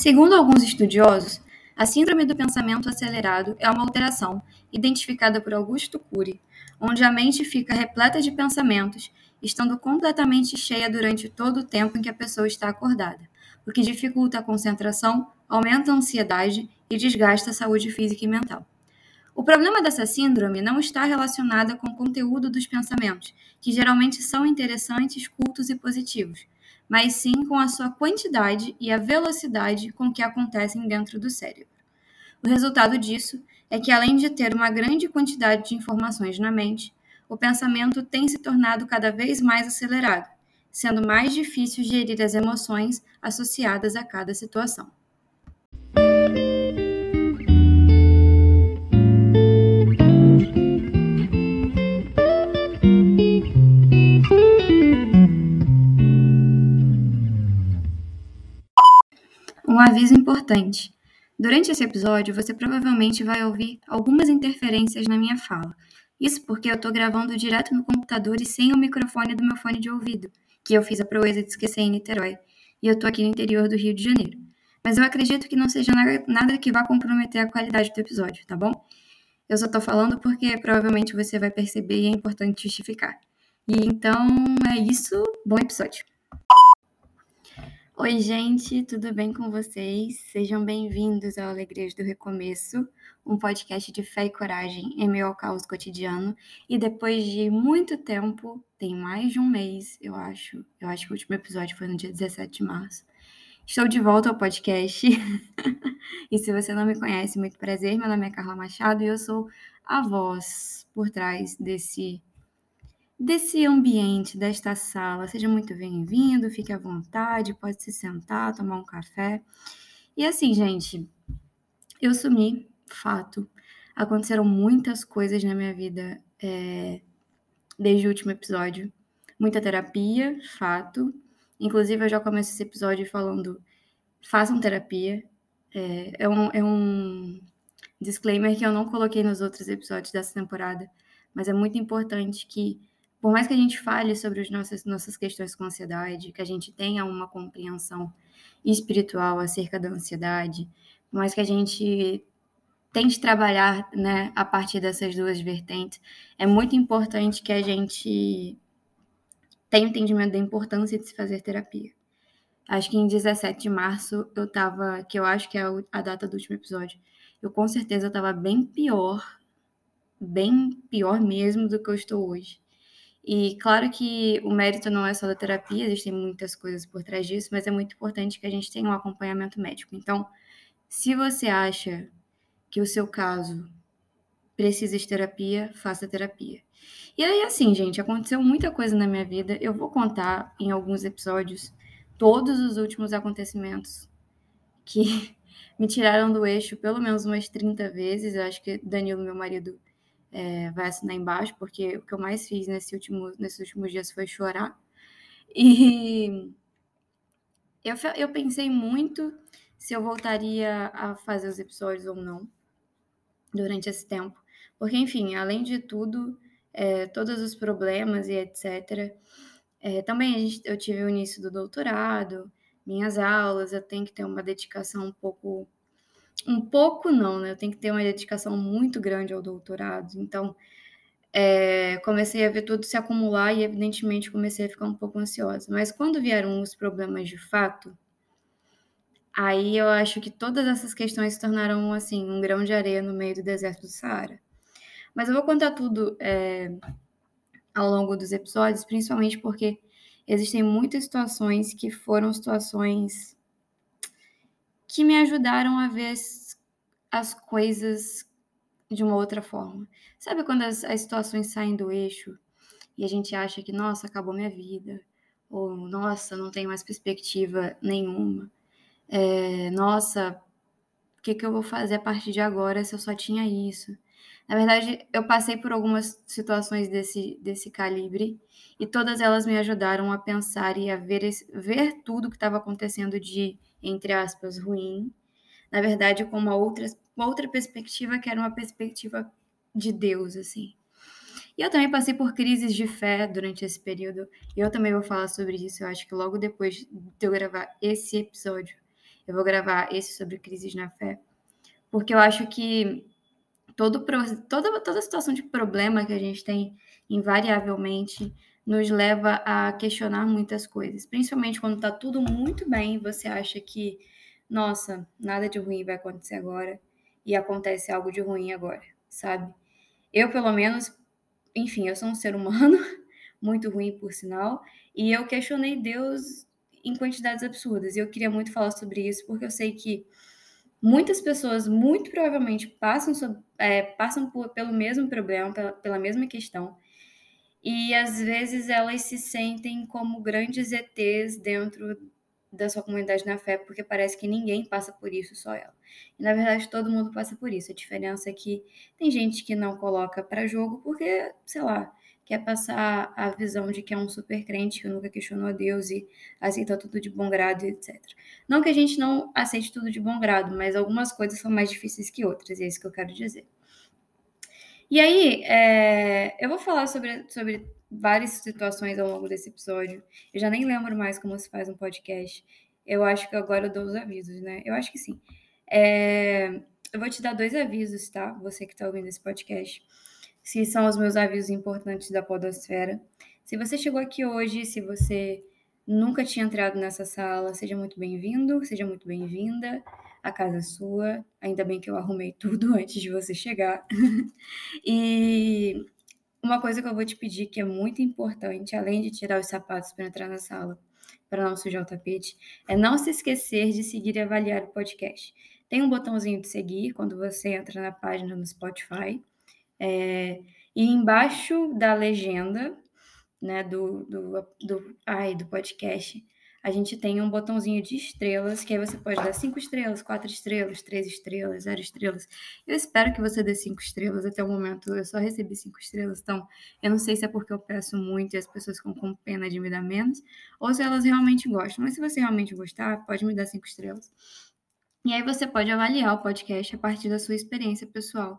Segundo alguns estudiosos, a síndrome do pensamento acelerado é uma alteração identificada por Augusto Cury, onde a mente fica repleta de pensamentos, estando completamente cheia durante todo o tempo em que a pessoa está acordada, o que dificulta a concentração, aumenta a ansiedade e desgasta a saúde física e mental. O problema dessa síndrome não está relacionado com o conteúdo dos pensamentos, que geralmente são interessantes, cultos e positivos, mas sim com a sua quantidade e a velocidade com que acontecem dentro do cérebro. O resultado disso é que, além de ter uma grande quantidade de informações na mente, o pensamento tem se tornado cada vez mais acelerado, sendo mais difícil gerir as emoções associadas a cada situação. Um aviso importante. Durante esse episódio, você provavelmente vai ouvir algumas interferências na minha fala. Isso porque eu estou gravando direto no computador e sem o microfone do meu fone de ouvido, que eu fiz a proeza de esquecer em Niterói. E eu estou aqui no interior do Rio de Janeiro. Mas eu acredito que não seja nada que vá comprometer a qualidade do episódio, tá bom? Eu só estou falando porque provavelmente você vai perceber e é importante justificar. E então é isso. Bom episódio. Oi, gente, tudo bem com vocês? Sejam bem-vindos ao Alegrias do Recomeço, um podcast de fé e coragem em meio ao caos cotidiano. E depois de muito tempo, tem mais de um mês, eu acho, eu acho que o último episódio foi no dia 17 de março. Estou de volta ao podcast. e se você não me conhece, muito prazer. Meu nome é Carla Machado e eu sou a voz por trás desse desse ambiente, desta sala. Seja muito bem-vindo, fique à vontade, pode se sentar, tomar um café. E assim, gente, eu sumi, fato. Aconteceram muitas coisas na minha vida é, desde o último episódio. Muita terapia, fato. Inclusive, eu já começo esse episódio falando: façam terapia. É, é, um, é um disclaimer que eu não coloquei nos outros episódios dessa temporada, mas é muito importante que por mais que a gente fale sobre as nossas, nossas questões com ansiedade, que a gente tenha uma compreensão espiritual acerca da ansiedade, por mais que a gente tente trabalhar né, a partir dessas duas vertentes, é muito importante que a gente tenha entendimento da importância de se fazer terapia. Acho que em 17 de março eu tava, que eu acho que é a data do último episódio, eu com certeza estava bem pior, bem pior mesmo do que eu estou hoje. E claro que o mérito não é só da terapia, existem muitas coisas por trás disso, mas é muito importante que a gente tenha um acompanhamento médico. Então, se você acha que o seu caso precisa de terapia, faça terapia. E aí, assim, gente, aconteceu muita coisa na minha vida. Eu vou contar em alguns episódios todos os últimos acontecimentos que me tiraram do eixo pelo menos umas 30 vezes. Eu acho que Danilo, meu marido, é, vai assinar embaixo, porque o que eu mais fiz nesse último, nesses últimos dias foi chorar. E eu, eu pensei muito se eu voltaria a fazer os episódios ou não durante esse tempo. Porque, enfim, além de tudo, é, todos os problemas e etc. É, também gente, eu tive o início do doutorado, minhas aulas, eu tenho que ter uma dedicação um pouco um pouco não, né? Eu tenho que ter uma dedicação muito grande ao doutorado. Então, é, comecei a ver tudo se acumular e, evidentemente, comecei a ficar um pouco ansiosa. Mas quando vieram os problemas de fato, aí eu acho que todas essas questões se tornaram, assim, um grão de areia no meio do deserto do Saara. Mas eu vou contar tudo é, ao longo dos episódios, principalmente porque existem muitas situações que foram situações que me ajudaram a ver as, as coisas de uma outra forma. Sabe quando as, as situações saem do eixo e a gente acha que, nossa, acabou minha vida, ou nossa, não tenho mais perspectiva nenhuma, é, nossa, o que, que eu vou fazer a partir de agora se eu só tinha isso? Na verdade, eu passei por algumas situações desse, desse calibre e todas elas me ajudaram a pensar e a ver, ver tudo que estava acontecendo de entre aspas, ruim, na verdade, com uma outra, uma outra perspectiva que era uma perspectiva de Deus, assim. E eu também passei por crises de fé durante esse período, e eu também vou falar sobre isso, eu acho que logo depois de eu gravar esse episódio, eu vou gravar esse sobre crises na fé, porque eu acho que todo, toda, toda situação de problema que a gente tem, invariavelmente, nos leva a questionar muitas coisas, principalmente quando está tudo muito bem, você acha que, nossa, nada de ruim vai acontecer agora, e acontece algo de ruim agora, sabe? Eu, pelo menos, enfim, eu sou um ser humano, muito ruim, por sinal, e eu questionei Deus em quantidades absurdas. E eu queria muito falar sobre isso, porque eu sei que muitas pessoas, muito provavelmente, passam, sobre, é, passam por, pelo mesmo problema, pela, pela mesma questão, e às vezes elas se sentem como grandes ETs dentro da sua comunidade na fé, porque parece que ninguém passa por isso, só ela. E na verdade todo mundo passa por isso. A diferença é que tem gente que não coloca para jogo porque, sei lá, quer passar a visão de que é um super crente que nunca questionou a Deus e aceita tudo de bom grado, etc. Não que a gente não aceite tudo de bom grado, mas algumas coisas são mais difíceis que outras, e é isso que eu quero dizer. E aí, é, eu vou falar sobre, sobre várias situações ao longo desse episódio. Eu já nem lembro mais como se faz um podcast. Eu acho que agora eu dou os avisos, né? Eu acho que sim. É... Eu vou te dar dois avisos, tá? Você que está ouvindo esse podcast. Se são os meus avisos importantes da Podosfera. Se você chegou aqui hoje, se você nunca tinha entrado nessa sala, seja muito bem-vindo, seja muito bem-vinda. A casa sua. Ainda bem que eu arrumei tudo antes de você chegar. e uma coisa que eu vou te pedir que é muito importante, além de tirar os sapatos para entrar na sala, para não sujar o tapete, é não se esquecer de seguir e avaliar o podcast. Tem um botãozinho de seguir quando você entra na página no Spotify. É, e embaixo da legenda né, do, do, do, ai, do podcast, a gente tem um botãozinho de estrelas, que aí você pode dar cinco estrelas, quatro estrelas, três estrelas, zero estrelas. Eu espero que você dê cinco estrelas até o momento. Eu só recebi cinco estrelas, então eu não sei se é porque eu peço muito e as pessoas ficam com pena de me dar menos, ou se elas realmente gostam. Mas se você realmente gostar, pode me dar cinco estrelas. E aí você pode avaliar o podcast a partir da sua experiência pessoal,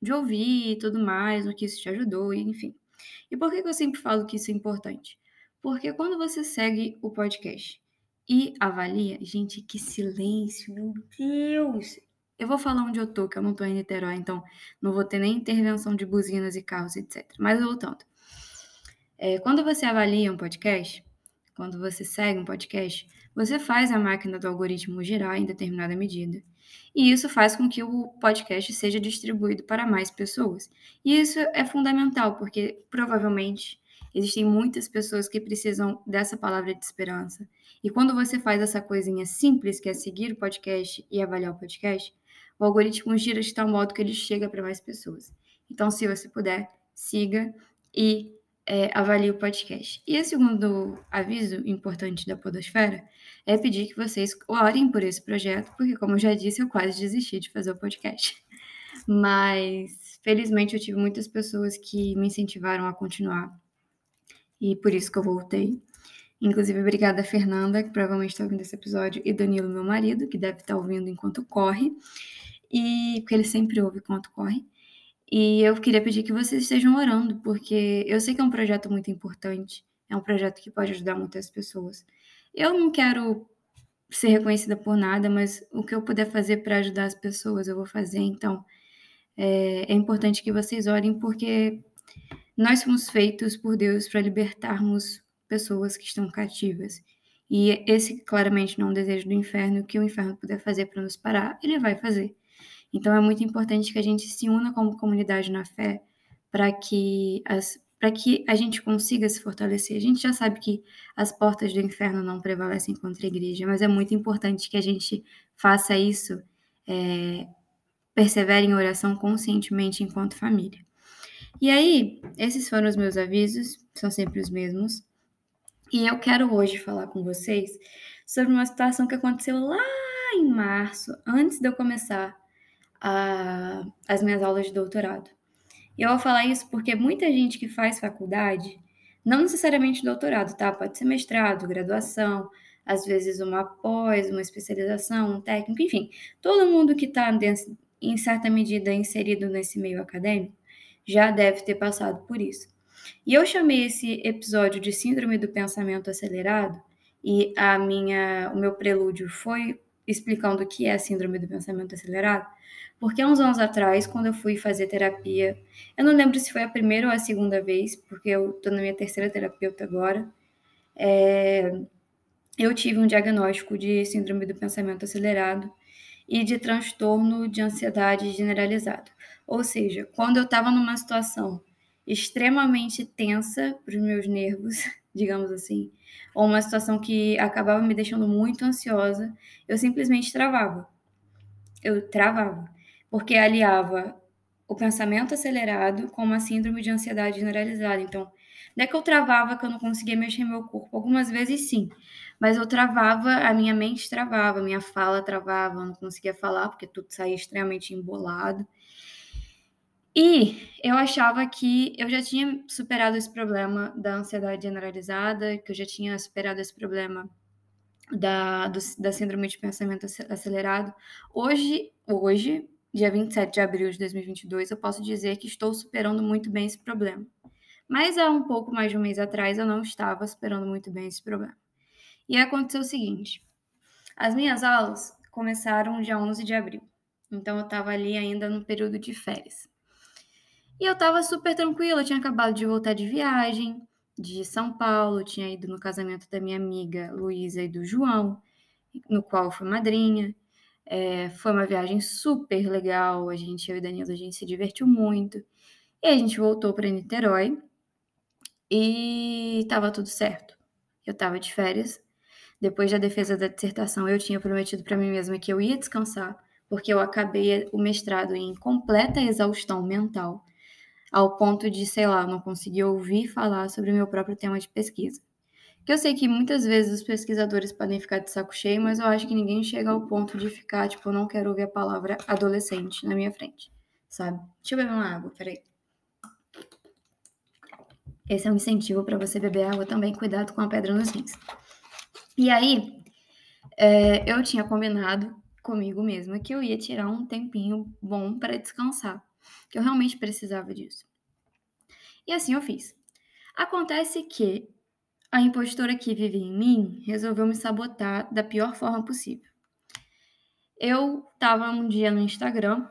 de ouvir e tudo mais, o que isso te ajudou, enfim. E por que eu sempre falo que isso é importante? Porque quando você segue o podcast e avalia, gente, que silêncio, meu Deus! Eu vou falar onde eu tô, que eu não tô em Niterói, então não vou ter nem intervenção de buzinas e carros, etc. Mas voltando. É, quando você avalia um podcast, quando você segue um podcast, você faz a máquina do algoritmo girar em determinada medida. E isso faz com que o podcast seja distribuído para mais pessoas. E isso é fundamental, porque provavelmente Existem muitas pessoas que precisam dessa palavra de esperança. E quando você faz essa coisinha simples, que é seguir o podcast e avaliar o podcast, o algoritmo gira de tal modo que ele chega para mais pessoas. Então, se você puder, siga e é, avalie o podcast. E o segundo aviso importante da Podosfera é pedir que vocês orem por esse projeto, porque, como eu já disse, eu quase desisti de fazer o podcast. Mas, felizmente, eu tive muitas pessoas que me incentivaram a continuar e por isso que eu voltei. Inclusive, obrigada a Fernanda, que provavelmente está ouvindo esse episódio, e Danilo, meu marido, que deve estar tá ouvindo enquanto corre, e porque ele sempre ouve enquanto corre. E eu queria pedir que vocês estejam orando, porque eu sei que é um projeto muito importante, é um projeto que pode ajudar muitas pessoas. Eu não quero ser reconhecida por nada, mas o que eu puder fazer para ajudar as pessoas, eu vou fazer. Então, é, é importante que vocês orem, porque nós fomos feitos por Deus para libertarmos pessoas que estão cativas. E esse claramente não é um desejo do inferno. Que o inferno puder fazer para nos parar, ele vai fazer. Então é muito importante que a gente se una como comunidade na fé para que as para que a gente consiga se fortalecer. A gente já sabe que as portas do inferno não prevalecem contra a igreja, mas é muito importante que a gente faça isso, é, persevere em oração conscientemente enquanto família. E aí, esses foram os meus avisos, são sempre os mesmos. E eu quero hoje falar com vocês sobre uma situação que aconteceu lá em março, antes de eu começar a, as minhas aulas de doutorado. E eu vou falar isso porque muita gente que faz faculdade, não necessariamente doutorado, tá? Pode ser mestrado, graduação, às vezes uma pós, uma especialização, um técnico, enfim, todo mundo que está, em certa medida, inserido nesse meio acadêmico, já deve ter passado por isso. E eu chamei esse episódio de Síndrome do Pensamento Acelerado, e a minha, o meu prelúdio foi explicando o que é a síndrome do pensamento acelerado, porque há uns anos atrás, quando eu fui fazer terapia, eu não lembro se foi a primeira ou a segunda vez, porque eu tô na minha terceira terapeuta agora, é, eu tive um diagnóstico de síndrome do pensamento acelerado e de transtorno de ansiedade generalizado. Ou seja, quando eu estava numa situação extremamente tensa para os meus nervos, digamos assim, ou uma situação que acabava me deixando muito ansiosa, eu simplesmente travava. Eu travava, porque aliava o pensamento acelerado com uma síndrome de ansiedade generalizada. Então, não é que eu travava que eu não conseguia mexer meu corpo. Algumas vezes sim, mas eu travava, a minha mente travava, a minha fala travava, eu não conseguia falar porque tudo saía extremamente embolado. E eu achava que eu já tinha superado esse problema da ansiedade generalizada, que eu já tinha superado esse problema da, do, da síndrome de pensamento acelerado. Hoje, hoje, dia 27 de abril de 2022, eu posso dizer que estou superando muito bem esse problema. Mas há um pouco mais de um mês atrás eu não estava superando muito bem esse problema. E aconteceu o seguinte: as minhas aulas começaram dia 11 de abril, então eu estava ali ainda no período de férias. E eu tava super tranquila, eu tinha acabado de voltar de viagem, de São Paulo, tinha ido no casamento da minha amiga Luísa e do João, no qual eu fui madrinha. É, foi uma viagem super legal, a gente, eu e Danilo, a gente se divertiu muito. E a gente voltou para Niterói e tava tudo certo. Eu tava de férias. Depois da defesa da dissertação, eu tinha prometido para mim mesma que eu ia descansar, porque eu acabei o mestrado em completa exaustão mental ao ponto de, sei lá, não conseguir ouvir falar sobre o meu próprio tema de pesquisa. Que eu sei que muitas vezes os pesquisadores podem ficar de saco cheio, mas eu acho que ninguém chega ao ponto de ficar, tipo, não quero ouvir a palavra adolescente na minha frente, sabe? Deixa eu beber uma água, peraí. Esse é um incentivo para você beber água também, cuidado com a pedra nos rins. E aí, é, eu tinha combinado comigo mesma que eu ia tirar um tempinho bom para descansar que eu realmente precisava disso. E assim eu fiz. Acontece que a impostora que vive em mim resolveu me sabotar da pior forma possível. Eu estava um dia no Instagram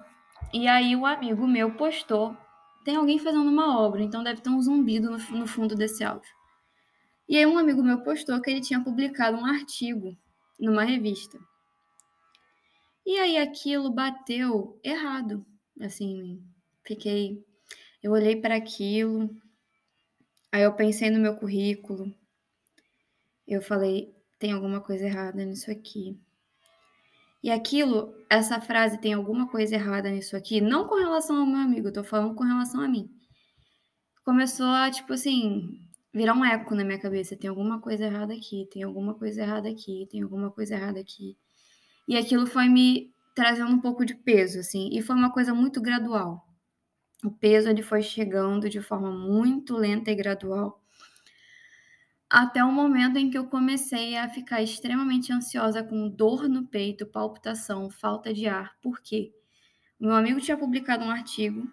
e aí o um amigo meu postou: tem alguém fazendo uma obra, então deve ter um zumbido no fundo desse áudio. E aí um amigo meu postou que ele tinha publicado um artigo numa revista. E aí aquilo bateu errado, assim, Fiquei. Eu olhei para aquilo, aí eu pensei no meu currículo. Eu falei, tem alguma coisa errada nisso aqui. E aquilo, essa frase tem alguma coisa errada nisso aqui, não com relação ao meu amigo, eu tô falando com relação a mim. Começou a, tipo assim, virar um eco na minha cabeça. Tem alguma coisa errada aqui, tem alguma coisa errada aqui, tem alguma coisa errada aqui. E aquilo foi me trazendo um pouco de peso, assim, e foi uma coisa muito gradual o peso ele foi chegando de forma muito lenta e gradual, até o momento em que eu comecei a ficar extremamente ansiosa, com dor no peito, palpitação, falta de ar. Por quê? Meu amigo tinha publicado um artigo,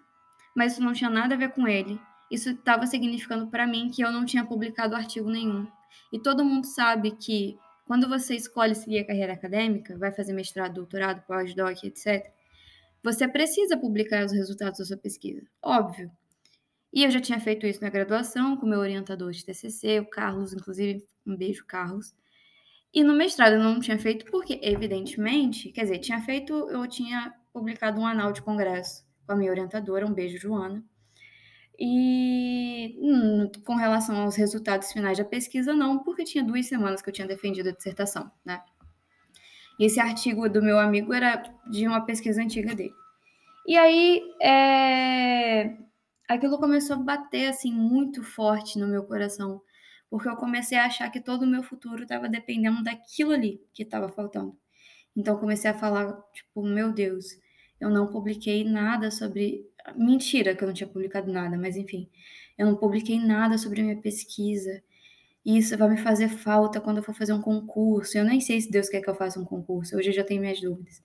mas isso não tinha nada a ver com ele. Isso estava significando para mim que eu não tinha publicado artigo nenhum. E todo mundo sabe que quando você escolhe seguir a carreira acadêmica, vai fazer mestrado, doutorado, pós-doc, etc., você precisa publicar os resultados da sua pesquisa, óbvio. E eu já tinha feito isso na graduação com meu orientador de TCC, o Carlos, inclusive, um beijo, Carlos. E no mestrado eu não tinha feito porque, evidentemente, quer dizer, tinha feito, eu tinha publicado um anal de congresso com a minha orientadora, um beijo, Joana. E hum, com relação aos resultados finais da pesquisa, não, porque tinha duas semanas que eu tinha defendido a dissertação, né? E esse artigo do meu amigo era de uma pesquisa antiga dele. E aí, é... aquilo começou a bater assim muito forte no meu coração, porque eu comecei a achar que todo o meu futuro estava dependendo daquilo ali que estava faltando. Então comecei a falar, tipo, meu Deus, eu não publiquei nada sobre. Mentira que eu não tinha publicado nada, mas enfim, eu não publiquei nada sobre a minha pesquisa isso vai me fazer falta quando eu for fazer um concurso. Eu nem sei se Deus quer que eu faça um concurso, hoje eu já tenho minhas dúvidas.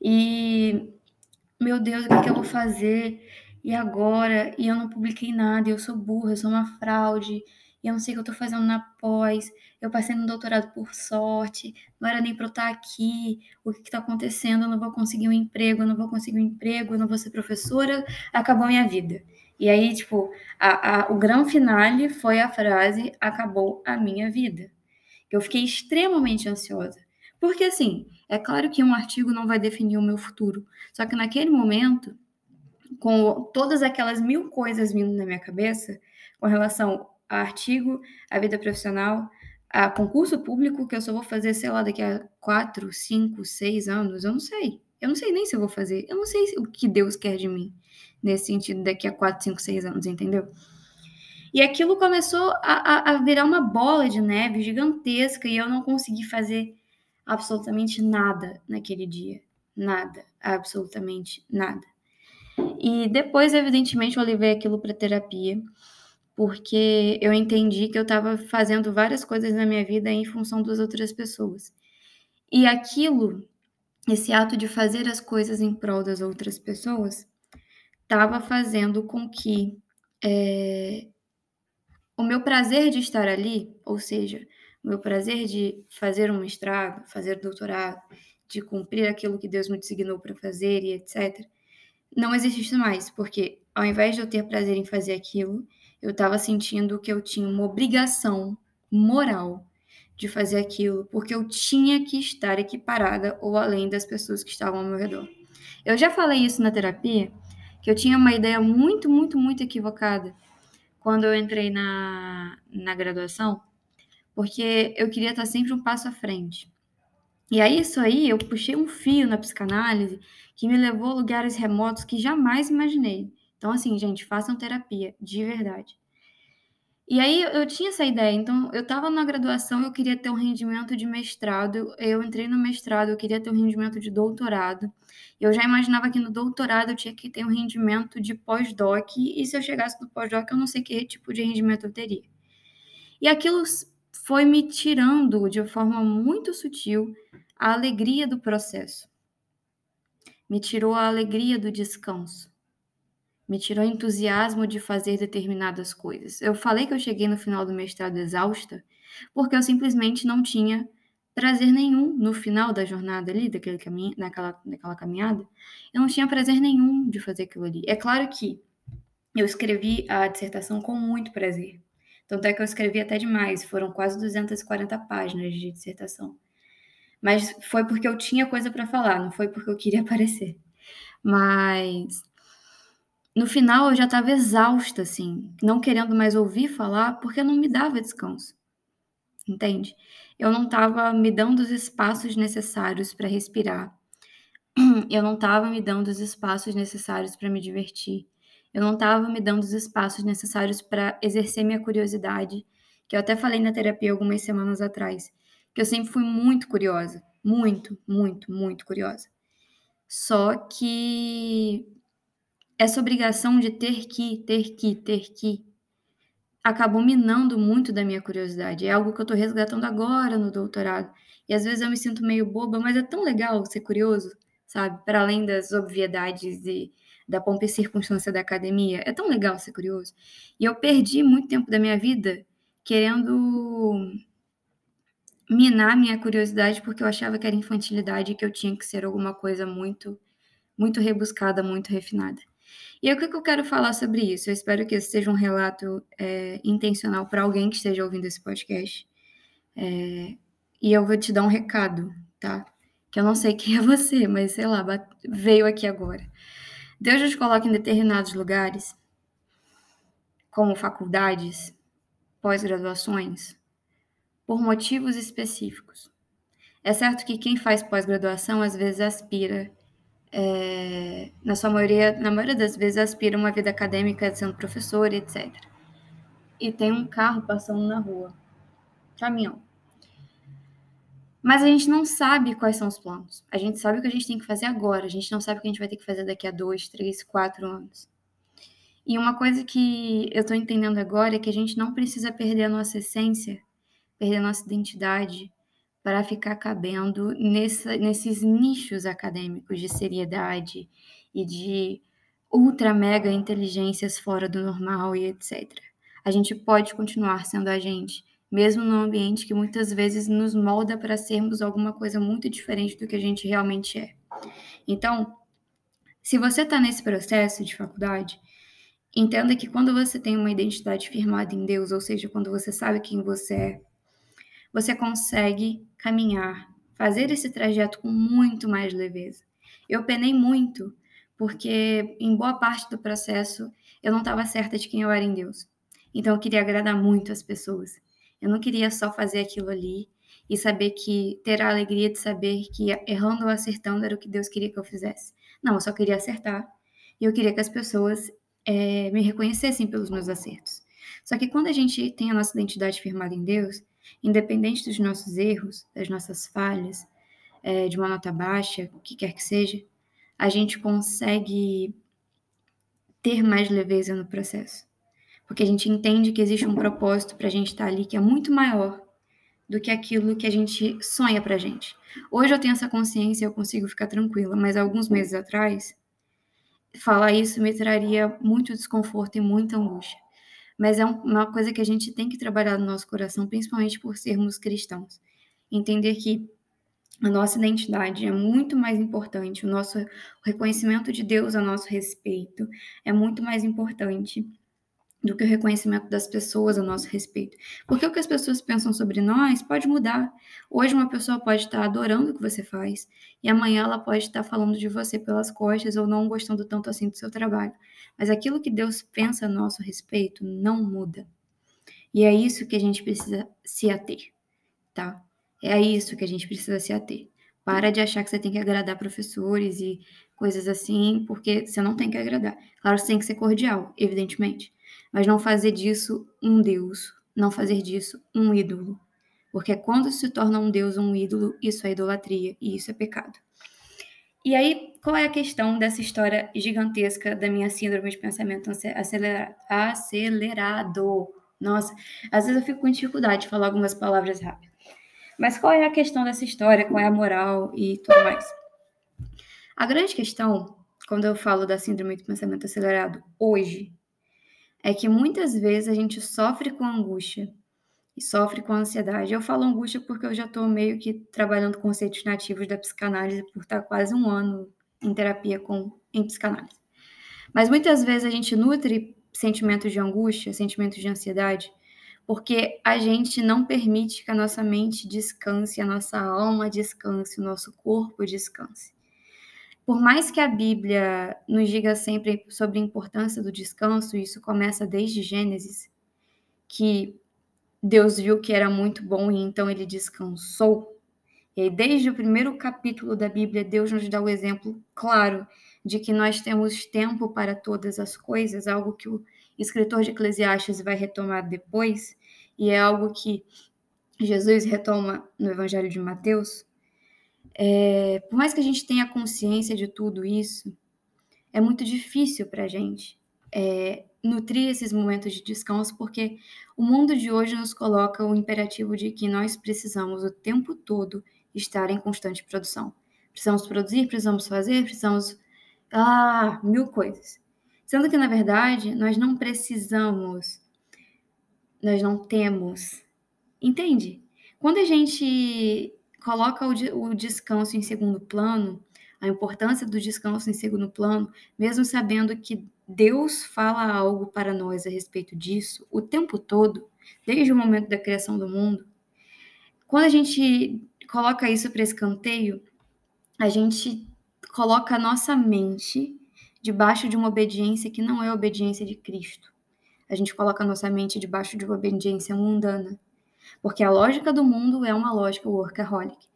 E, meu Deus, o que, é que eu vou fazer? E agora? E eu não publiquei nada, eu sou burra, eu sou uma fraude. E eu não sei o que eu tô fazendo na pós, eu passei no doutorado por sorte, não era nem para eu estar aqui, o que está acontecendo, eu não vou conseguir um emprego, eu não vou conseguir um emprego, eu não vou ser professora, acabou a minha vida. E aí, tipo, a, a, o grande finale foi a frase acabou a minha vida. Eu fiquei extremamente ansiosa. Porque, assim, é claro que um artigo não vai definir o meu futuro. Só que naquele momento, com todas aquelas mil coisas vindo na minha cabeça, com relação a artigo, a vida profissional, a concurso público, que eu só vou fazer, sei lá, daqui a quatro, cinco, seis anos, eu não sei. Eu não sei nem se eu vou fazer. Eu não sei o que Deus quer de mim nesse sentido daqui a quatro, cinco, seis anos, entendeu? E aquilo começou a, a, a virar uma bola de neve gigantesca e eu não consegui fazer absolutamente nada naquele dia. Nada, absolutamente nada. E depois, evidentemente, eu levei aquilo para terapia, porque eu entendi que eu estava fazendo várias coisas na minha vida em função das outras pessoas. E aquilo, esse ato de fazer as coisas em prol das outras pessoas, estava fazendo com que é, o meu prazer de estar ali, ou seja, o meu prazer de fazer um mestrado, fazer doutorado, de cumprir aquilo que Deus me designou para fazer e etc., não existe mais, porque ao invés de eu ter prazer em fazer aquilo, eu estava sentindo que eu tinha uma obrigação moral de fazer aquilo, porque eu tinha que estar equiparada ou além das pessoas que estavam ao meu redor. Eu já falei isso na terapia, que eu tinha uma ideia muito, muito, muito equivocada quando eu entrei na, na graduação, porque eu queria estar sempre um passo à frente. E aí, isso aí, eu puxei um fio na psicanálise que me levou a lugares remotos que jamais imaginei. Então, assim, gente, façam terapia, de verdade. E aí eu tinha essa ideia, então eu estava na graduação, eu queria ter um rendimento de mestrado, eu entrei no mestrado, eu queria ter um rendimento de doutorado. Eu já imaginava que no doutorado eu tinha que ter um rendimento de pós-doc, e se eu chegasse no pós-doc, eu não sei que tipo de rendimento eu teria. E aquilo foi me tirando de forma muito sutil a alegria do processo. Me tirou a alegria do descanso me tirou entusiasmo de fazer determinadas coisas. Eu falei que eu cheguei no final do mestrado exausta porque eu simplesmente não tinha prazer nenhum no final da jornada ali, daquele caminho, caminhada. Eu não tinha prazer nenhum de fazer aquilo ali. É claro que eu escrevi a dissertação com muito prazer. Tanto é que eu escrevi até demais, foram quase 240 páginas de dissertação. Mas foi porque eu tinha coisa para falar, não foi porque eu queria aparecer. Mas no final eu já estava exausta, assim, não querendo mais ouvir falar, porque não me dava descanso. Entende? Eu não estava me dando os espaços necessários para respirar. Eu não estava me dando os espaços necessários para me divertir. Eu não estava me dando os espaços necessários para exercer minha curiosidade, que eu até falei na terapia algumas semanas atrás, que eu sempre fui muito curiosa, muito, muito, muito curiosa. Só que essa obrigação de ter que, ter que, ter que, acabou minando muito da minha curiosidade. É algo que eu estou resgatando agora no doutorado. E às vezes eu me sinto meio boba, mas é tão legal ser curioso, sabe? Para além das obviedades e da pompa e circunstância da academia. É tão legal ser curioso. E eu perdi muito tempo da minha vida querendo minar minha curiosidade porque eu achava que era infantilidade e que eu tinha que ser alguma coisa muito, muito rebuscada, muito refinada. E o que, eu quero falar sobre isso? Eu espero que esse seja um relato é, intencional para alguém que esteja ouvindo esse podcast. É, e eu vou te dar um recado, tá? Que eu não sei quem é você, mas sei lá, veio aqui agora. Deus nos coloca em determinados lugares, como faculdades, pós-graduações, por motivos específicos. É certo que quem faz pós-graduação às vezes aspira é, na sua maioria, na maioria das vezes, aspira uma vida acadêmica sendo professor, etc. E tem um carro passando na rua, caminhão. Mas a gente não sabe quais são os planos. A gente sabe o que a gente tem que fazer agora. A gente não sabe o que a gente vai ter que fazer daqui a dois, três, quatro anos. E uma coisa que eu estou entendendo agora é que a gente não precisa perder a nossa essência, perder a nossa identidade, para ficar cabendo nessa, nesses nichos acadêmicos de seriedade e de ultra mega inteligências fora do normal e etc. a gente pode continuar sendo a gente, mesmo num ambiente que muitas vezes nos molda para sermos alguma coisa muito diferente do que a gente realmente é. Então, se você está nesse processo de faculdade, entenda que quando você tem uma identidade firmada em Deus, ou seja, quando você sabe quem você é, você consegue caminhar, fazer esse trajeto com muito mais leveza. Eu penei muito, porque em boa parte do processo eu não estava certa de quem eu era em Deus. Então eu queria agradar muito as pessoas. Eu não queria só fazer aquilo ali e saber que ter a alegria de saber que errando ou acertando era o que Deus queria que eu fizesse. Não, eu só queria acertar e eu queria que as pessoas é, me reconhecessem pelos meus acertos. Só que quando a gente tem a nossa identidade firmada em Deus, independente dos nossos erros, das nossas falhas, é, de uma nota baixa, o que quer que seja, a gente consegue ter mais leveza no processo. Porque a gente entende que existe um propósito para a gente estar tá ali que é muito maior do que aquilo que a gente sonha para a gente. Hoje eu tenho essa consciência e eu consigo ficar tranquila, mas alguns meses atrás, falar isso me traria muito desconforto e muita angústia. Mas é uma coisa que a gente tem que trabalhar no nosso coração, principalmente por sermos cristãos. Entender que a nossa identidade é muito mais importante, o nosso reconhecimento de Deus a nosso respeito é muito mais importante do que o reconhecimento das pessoas a nosso respeito. Porque o que as pessoas pensam sobre nós pode mudar. Hoje uma pessoa pode estar adorando o que você faz e amanhã ela pode estar falando de você pelas costas ou não gostando tanto assim do seu trabalho. Mas aquilo que Deus pensa a nosso respeito não muda. E é isso que a gente precisa se ater, tá? É isso que a gente precisa se ater. Para de achar que você tem que agradar professores e coisas assim, porque você não tem que agradar. Claro, você tem que ser cordial, evidentemente, mas não fazer disso um Deus, não fazer disso um ídolo. Porque quando se torna um Deus um ídolo, isso é idolatria e isso é pecado. E aí, qual é a questão dessa história gigantesca da minha síndrome de pensamento acelerado? Nossa, às vezes eu fico com dificuldade de falar algumas palavras rápidas. Mas qual é a questão dessa história? Qual é a moral e tudo mais? A grande questão, quando eu falo da síndrome do pensamento acelerado hoje, é que muitas vezes a gente sofre com angústia e sofre com ansiedade. Eu falo angústia porque eu já estou meio que trabalhando conceitos nativos da psicanálise por estar quase um ano em terapia com em psicanálise. Mas muitas vezes a gente nutre sentimentos de angústia, sentimentos de ansiedade, porque a gente não permite que a nossa mente descanse, a nossa alma descanse, o nosso corpo descanse. Por mais que a Bíblia nos diga sempre sobre a importância do descanso, isso começa desde Gênesis, que Deus viu que era muito bom e então ele descansou. E desde o primeiro capítulo da Bíblia, Deus nos dá o exemplo claro de que nós temos tempo para todas as coisas, algo que o escritor de Eclesiastes vai retomar depois, e é algo que Jesus retoma no Evangelho de Mateus, é, por mais que a gente tenha consciência de tudo isso, é muito difícil para a gente é, nutrir esses momentos de descanso, porque o mundo de hoje nos coloca o imperativo de que nós precisamos o tempo todo estar em constante produção. Precisamos produzir, precisamos fazer, precisamos. Ah, mil coisas. Sendo que, na verdade, nós não precisamos nós não temos. Entende? Quando a gente coloca o, o descanso em segundo plano, a importância do descanso em segundo plano, mesmo sabendo que Deus fala algo para nós a respeito disso o tempo todo, desde o momento da criação do mundo. Quando a gente coloca isso para escanteio, a gente coloca a nossa mente debaixo de uma obediência que não é a obediência de Cristo a gente coloca a nossa mente debaixo de uma obediência mundana. Porque a lógica do mundo é uma lógica workaholic.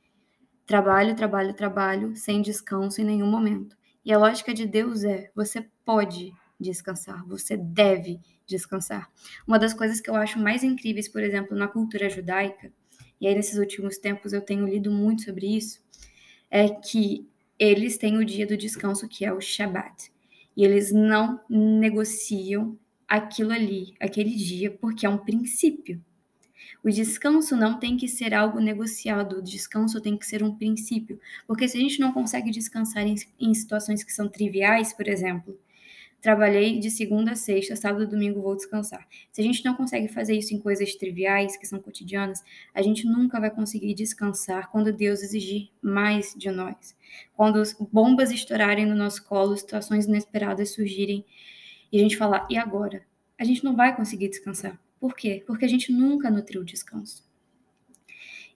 Trabalho, trabalho, trabalho, sem descanso em nenhum momento. E a lógica de Deus é: você pode descansar, você deve descansar. Uma das coisas que eu acho mais incríveis, por exemplo, na cultura judaica, e aí nesses últimos tempos eu tenho lido muito sobre isso, é que eles têm o dia do descanso que é o Shabat. E eles não negociam aquilo ali, aquele dia, porque é um princípio. O descanso não tem que ser algo negociado, o descanso tem que ser um princípio. Porque se a gente não consegue descansar em, em situações que são triviais, por exemplo, trabalhei de segunda a sexta, sábado e domingo vou descansar. Se a gente não consegue fazer isso em coisas triviais, que são cotidianas, a gente nunca vai conseguir descansar quando Deus exigir mais de nós. Quando bombas estourarem no nosso colo, situações inesperadas surgirem e a gente falar, e agora? A gente não vai conseguir descansar. Por quê? Porque a gente nunca nutriu o descanso.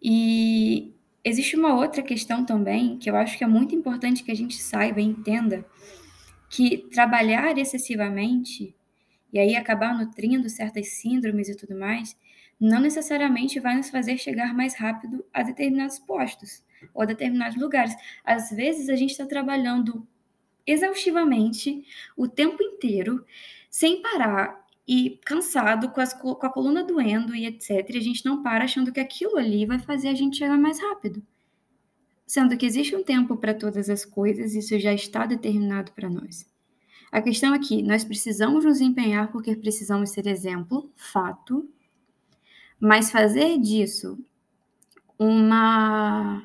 E existe uma outra questão também que eu acho que é muito importante que a gente saiba e entenda que trabalhar excessivamente e aí acabar nutrindo certas síndromes e tudo mais, não necessariamente vai nos fazer chegar mais rápido a determinados postos ou a determinados lugares. Às vezes a gente está trabalhando exaustivamente o tempo inteiro, sem parar e cansado, com, as, com a coluna doendo e etc. E a gente não para achando que aquilo ali vai fazer a gente chegar mais rápido. Sendo que existe um tempo para todas as coisas, isso já está determinado para nós. A questão é que nós precisamos nos empenhar porque precisamos ser exemplo, fato, mas fazer disso uma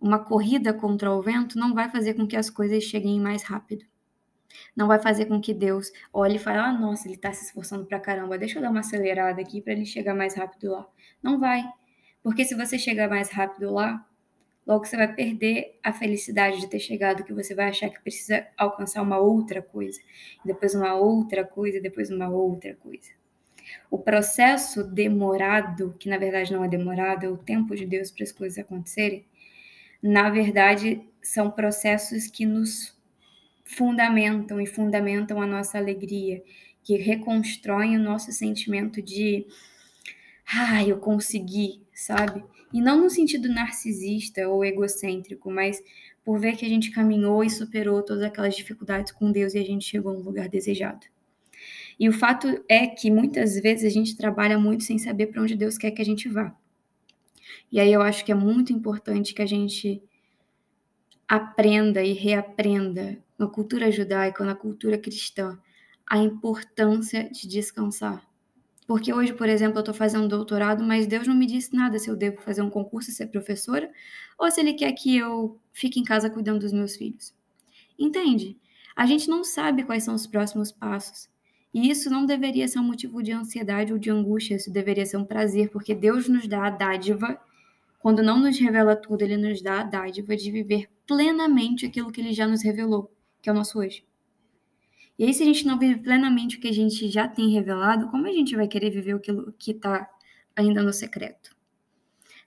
uma corrida contra o vento não vai fazer com que as coisas cheguem mais rápido. Não vai fazer com que Deus olhe e fale: ah, nossa, ele está se esforçando pra caramba, deixa eu dar uma acelerada aqui para ele chegar mais rápido lá. Não vai. Porque se você chegar mais rápido lá, logo você vai perder a felicidade de ter chegado, que você vai achar que precisa alcançar uma outra coisa, depois uma outra coisa, depois uma outra coisa. O processo demorado, que na verdade não é demorado, é o tempo de Deus para as coisas acontecerem, na verdade são processos que nos fundamentam e fundamentam a nossa alegria, que reconstroem o nosso sentimento de ah, eu consegui, sabe? E não no sentido narcisista ou egocêntrico, mas por ver que a gente caminhou e superou todas aquelas dificuldades com Deus e a gente chegou no lugar desejado. E o fato é que muitas vezes a gente trabalha muito sem saber para onde Deus quer que a gente vá. E aí eu acho que é muito importante que a gente aprenda e reaprenda na cultura judaica, na cultura cristã, a importância de descansar. Porque hoje, por exemplo, eu estou fazendo doutorado, mas Deus não me disse nada se eu devo fazer um concurso e ser professora, ou se Ele quer que eu fique em casa cuidando dos meus filhos. Entende? A gente não sabe quais são os próximos passos. E isso não deveria ser um motivo de ansiedade ou de angústia, isso deveria ser um prazer, porque Deus nos dá a dádiva, quando não nos revela tudo, Ele nos dá a dádiva de viver plenamente aquilo que Ele já nos revelou que é o nosso hoje. E aí, se a gente não vive plenamente o que a gente já tem revelado, como a gente vai querer viver aquilo que está ainda no secreto?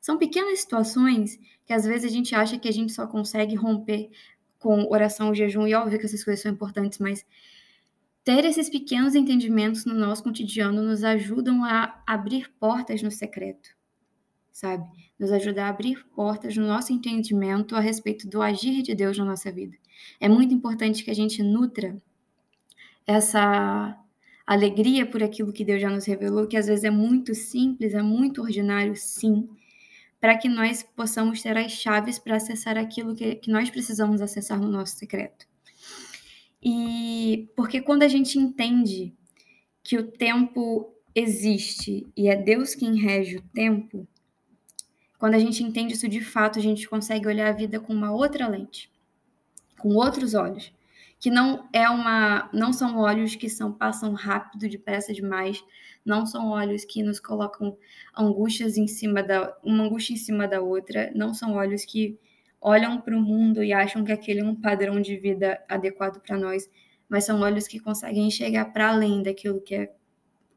São pequenas situações que às vezes a gente acha que a gente só consegue romper com oração jejum, e óbvio que essas coisas são importantes, mas ter esses pequenos entendimentos no nosso cotidiano nos ajudam a abrir portas no secreto, sabe? Nos ajudar a abrir portas no nosso entendimento a respeito do agir de Deus na nossa vida. É muito importante que a gente nutra essa alegria por aquilo que Deus já nos revelou, que às vezes é muito simples, é muito ordinário, sim, para que nós possamos ter as chaves para acessar aquilo que, que nós precisamos acessar no nosso secreto. E porque quando a gente entende que o tempo existe e é Deus quem rege o tempo, quando a gente entende isso de fato, a gente consegue olhar a vida com uma outra lente com outros olhos, que não é uma, não são olhos que são passam rápido, depressa demais, não são olhos que nos colocam angústias em cima da uma angústia em cima da outra, não são olhos que olham para o mundo e acham que aquele é um padrão de vida adequado para nós, mas são olhos que conseguem chegar para além daquilo que é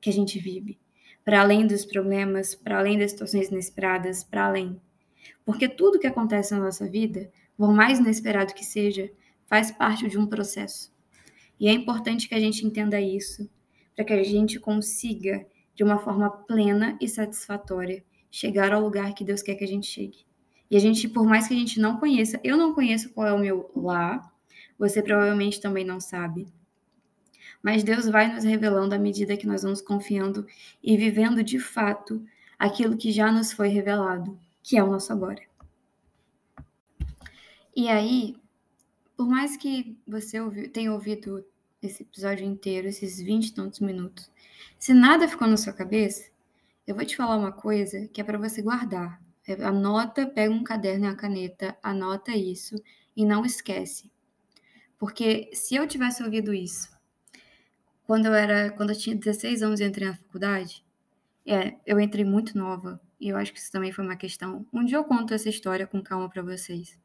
que a gente vive, para além dos problemas, para além das situações inesperadas, para além. Porque tudo que acontece na nossa vida, por mais inesperado que seja, faz parte de um processo. E é importante que a gente entenda isso, para que a gente consiga, de uma forma plena e satisfatória, chegar ao lugar que Deus quer que a gente chegue. E a gente, por mais que a gente não conheça, eu não conheço qual é o meu lá, você provavelmente também não sabe. Mas Deus vai nos revelando à medida que nós vamos confiando e vivendo de fato aquilo que já nos foi revelado, que é o nosso agora. E aí, por mais que você ouvi, tenha ouvido esse episódio inteiro, esses 20 e tantos minutos, se nada ficou na sua cabeça, eu vou te falar uma coisa que é para você guardar. É, anota, pega um caderno e uma caneta, anota isso e não esquece. Porque se eu tivesse ouvido isso quando eu era, quando eu tinha 16 anos e entrei na faculdade, é, eu entrei muito nova e eu acho que isso também foi uma questão. Um dia eu conto essa história com calma para vocês.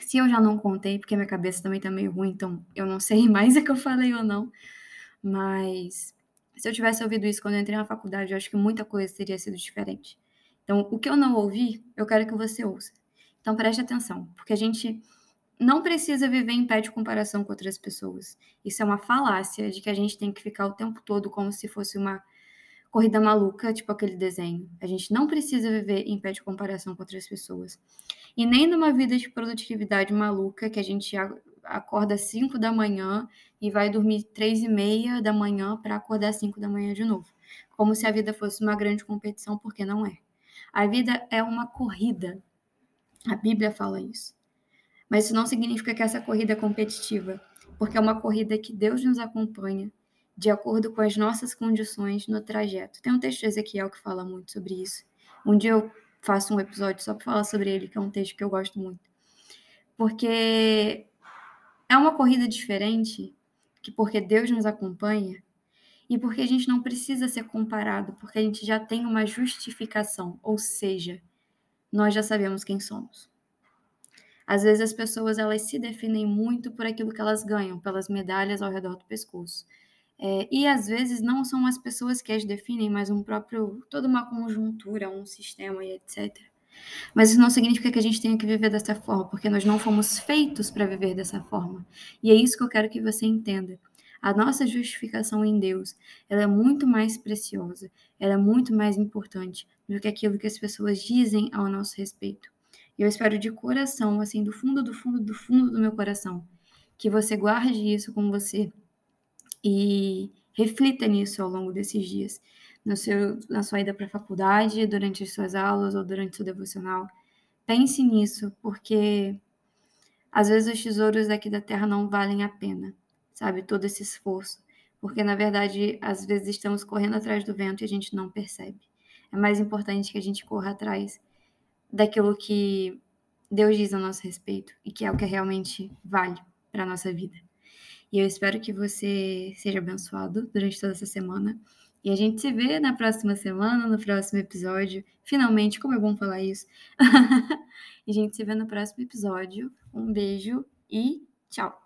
Se eu já não contei, porque minha cabeça também tá meio ruim, então eu não sei mais o que eu falei ou não. Mas se eu tivesse ouvido isso quando eu entrei na faculdade, eu acho que muita coisa teria sido diferente. Então, o que eu não ouvi, eu quero que você ouça. Então, preste atenção, porque a gente não precisa viver em pé de comparação com outras pessoas. Isso é uma falácia de que a gente tem que ficar o tempo todo como se fosse uma corrida maluca, tipo aquele desenho. A gente não precisa viver em pé de comparação com outras pessoas. E nem numa vida de produtividade maluca que a gente acorda às 5 da manhã e vai dormir três e meia da manhã para acordar às 5 da manhã de novo. Como se a vida fosse uma grande competição, porque não é. A vida é uma corrida. A Bíblia fala isso. Mas isso não significa que essa corrida é competitiva, porque é uma corrida que Deus nos acompanha de acordo com as nossas condições no trajeto. Tem um texto de Ezequiel que fala muito sobre isso. Um dia eu faço um episódio só para falar sobre ele, que é um texto que eu gosto muito. Porque é uma corrida diferente, que porque Deus nos acompanha e porque a gente não precisa ser comparado, porque a gente já tem uma justificação, ou seja, nós já sabemos quem somos. Às vezes as pessoas elas se definem muito por aquilo que elas ganham, pelas medalhas ao redor do pescoço. É, e às vezes não são as pessoas que as definem, mas um próprio, toda uma conjuntura, um sistema e etc. Mas isso não significa que a gente tenha que viver dessa forma, porque nós não fomos feitos para viver dessa forma. E é isso que eu quero que você entenda. A nossa justificação em Deus, ela é muito mais preciosa, ela é muito mais importante do que aquilo que as pessoas dizem ao nosso respeito. E eu espero de coração, assim, do fundo, do fundo, do fundo do meu coração, que você guarde isso com você e reflita nisso ao longo desses dias, no seu, na sua ida para a faculdade, durante as suas aulas ou durante o seu devocional. Pense nisso, porque às vezes os tesouros daqui da terra não valem a pena, sabe? Todo esse esforço. Porque, na verdade, às vezes estamos correndo atrás do vento e a gente não percebe. É mais importante que a gente corra atrás daquilo que Deus diz a nosso respeito e que é o que realmente vale para a nossa vida. E eu espero que você seja abençoado durante toda essa semana. E a gente se vê na próxima semana, no próximo episódio. Finalmente, como é bom falar isso. e a gente se vê no próximo episódio. Um beijo e tchau!